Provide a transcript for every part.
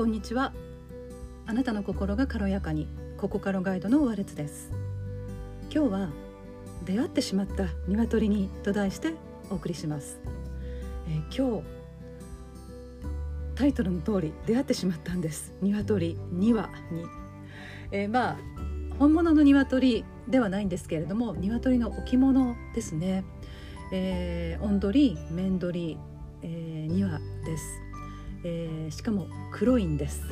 こんにちは。あなたの心が軽やかにここからガイドのワレツです。今日は出会ってしまった鶏にと題してお送りします、えー、今日タイトルの通り出会ってしまったんです。鶏2羽に、えー、まあ本物の鶏ではないんですけれども鶏の置物ですね、えー、オンドリメンドリ、えー、2羽です。えー、しかも黒いんです、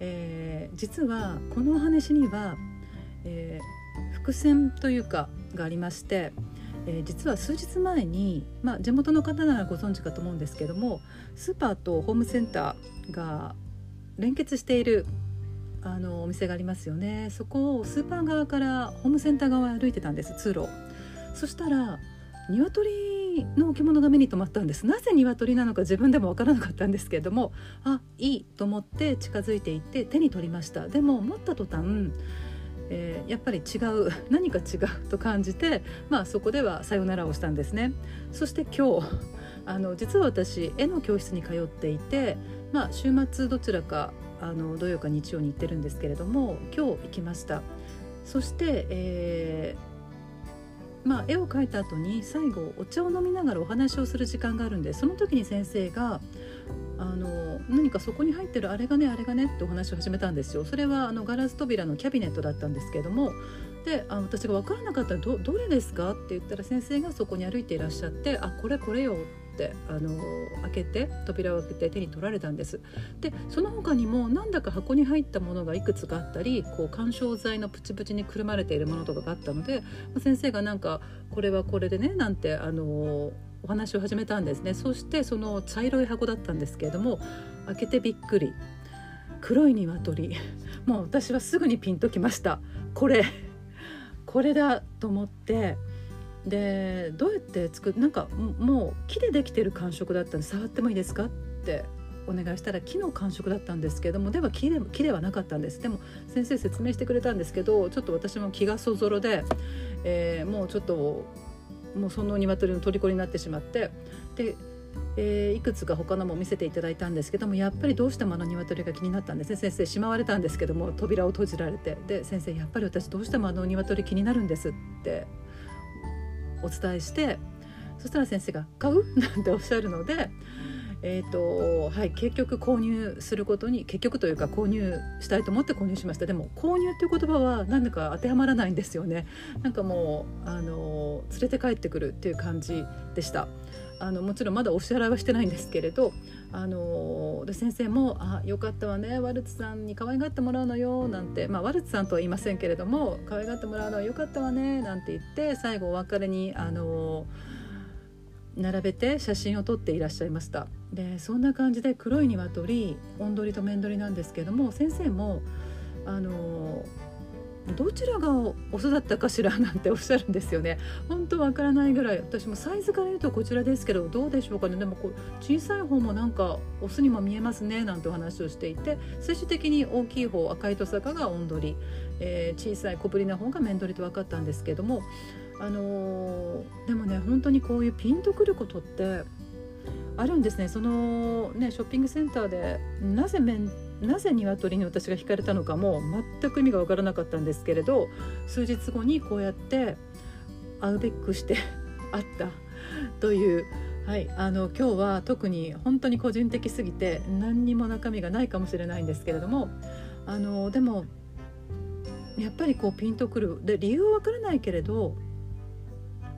えー、実はこのお話には、えー、伏線というかがありまして、えー、実は数日前に、まあ、地元の方ならご存知かと思うんですけどもスーパーとホームセンターが連結しているあのお店がありますよね。そこをスーパー側からホームセンター側を歩いてたんです通路そしたら鶏の置物が目に留まったんです。なぜ鶏なのか自分でも分からなかったんですけれどもあいいと思って近づいていって手に取りました。でも持った途端えー、やっぱり違う何か違うと感じて、まあ、そこではさよならをしたんですね。そして今日あの実は私絵の教室に通っていて、まあ、週末どちらかあの土曜か日曜に行ってるんですけれども今日行きました。そして、えーまあ、絵を描いた後に最後お茶を飲みながらお話をする時間があるんでその時に先生があの何かそこに入ってるあれがねあれがねってお話を始めたんですよ。それはあのガラス扉のキャビネットだったんですけれどもであ私が分からなかったらどどれですか？って言ったら先生がそこに歩いていらっしゃってあこれこれよってあの開けて扉を開けて手に取られたんです。でその他にもなんだか箱に入ったものがいくつかあったりこう緩衝材のプチプチにくるまれているものとかがあったので先生がなんかこれはこれでねなんてあのお話を始めたんですね。そしてその茶色い箱だったんですけれども開けてびっくり。黒い鶏。もう私はすぐにピンときました。これ。これだと思って。でどうやって作るなんかもう木でできてる感触だったんで触ってもいいですかってお願いしたら木の感触だったんですけどもでは木で木ではなかったんです。でも先生説明してくれたんですけどちょっと私も気がそぞろで、えー、もうちょっともうその鶏の虜になってしまってで、えー、いくつか他のも見せていただいたんですけどもやっぱりどうしてもあの鶏が気になったんですね先生しまわれたんですけども扉を閉じられてで先生やっぱり私どうしてもあの鶏気になるんですってお伝えしてそしたら先生が「買う? 」なんておっしゃるので。えーとはい、結局購入することに結局というか購入したいと思って購入しました。でも購入っていう言葉は何だか当てはまらないんですよね。なんかもうあの連れて帰ってくるっていう感じでした。あのもちろんまだお支払いはしてないんですけれどあので先生も「あよかったわねワルツさんに可愛がってもらうのよ」なんて、まあ、ワルツさんとは言いませんけれども「可愛がってもらうのはよかったわね」なんて言って最後お別れにあの並べて写真を撮っていらっしゃいました。でそんな感じで黒い鶏おんどりとめんどりなんですけども先生もあのどちらがオスだったかしらなんておっしゃるんですよね。本当わからないぐらい。私もサイズから言うとこちらですけどどうでしょうかね。でもこう小さい方もなんかオスにも見えますね。なんてお話をしていて。最終的に大きい方赤いトサカがオンドリ、えー、小さい小ぶりな方がメンドリと分かったんですけども。あのー、でもね本当にこういうピンとくることってあるんですね。そのねショッピングセンターでなぜメンなぜ鶏に私が惹かれたのかも全く意味が分からなかったんですけれど数日後にこうやって会うべくして 会ったという、はい、あの今日は特に本当に個人的すぎて何にも中身がないかもしれないんですけれどもあのでもやっぱりこうピンとくる。で理由は分からないけれど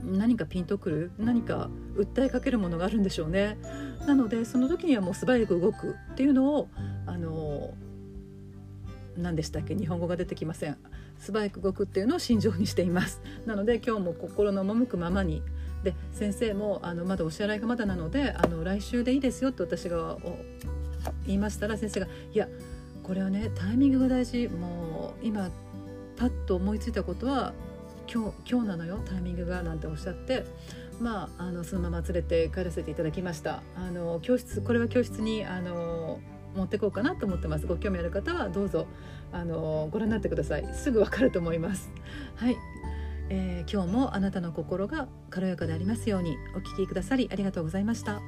何かピンとくる？何か訴えかけるものがあるんでしょうね。なのでその時にはもう素早く動くっていうのをあの何でしたっけ？日本語が出てきません。素早く動くっていうのを心情にしています。なので今日も心の赴くままに。で先生もあのまだお支払いがまだなのであの来週でいいですよって私が言いましたら先生が「いやこれはねタイミングが大事。もう今パッと思いついたことは今日今日なのよタイミングが」なんておっしゃってまああのそのまま連れて帰らせていただきました。あの教室これは教室にあの持ってこうかなと思ってます。ご興味ある方はどうぞあのご覧になってください。すぐわかると思います。はい、えー、今日もあなたの心が軽やかでありますようにお聞きくださりありがとうございました。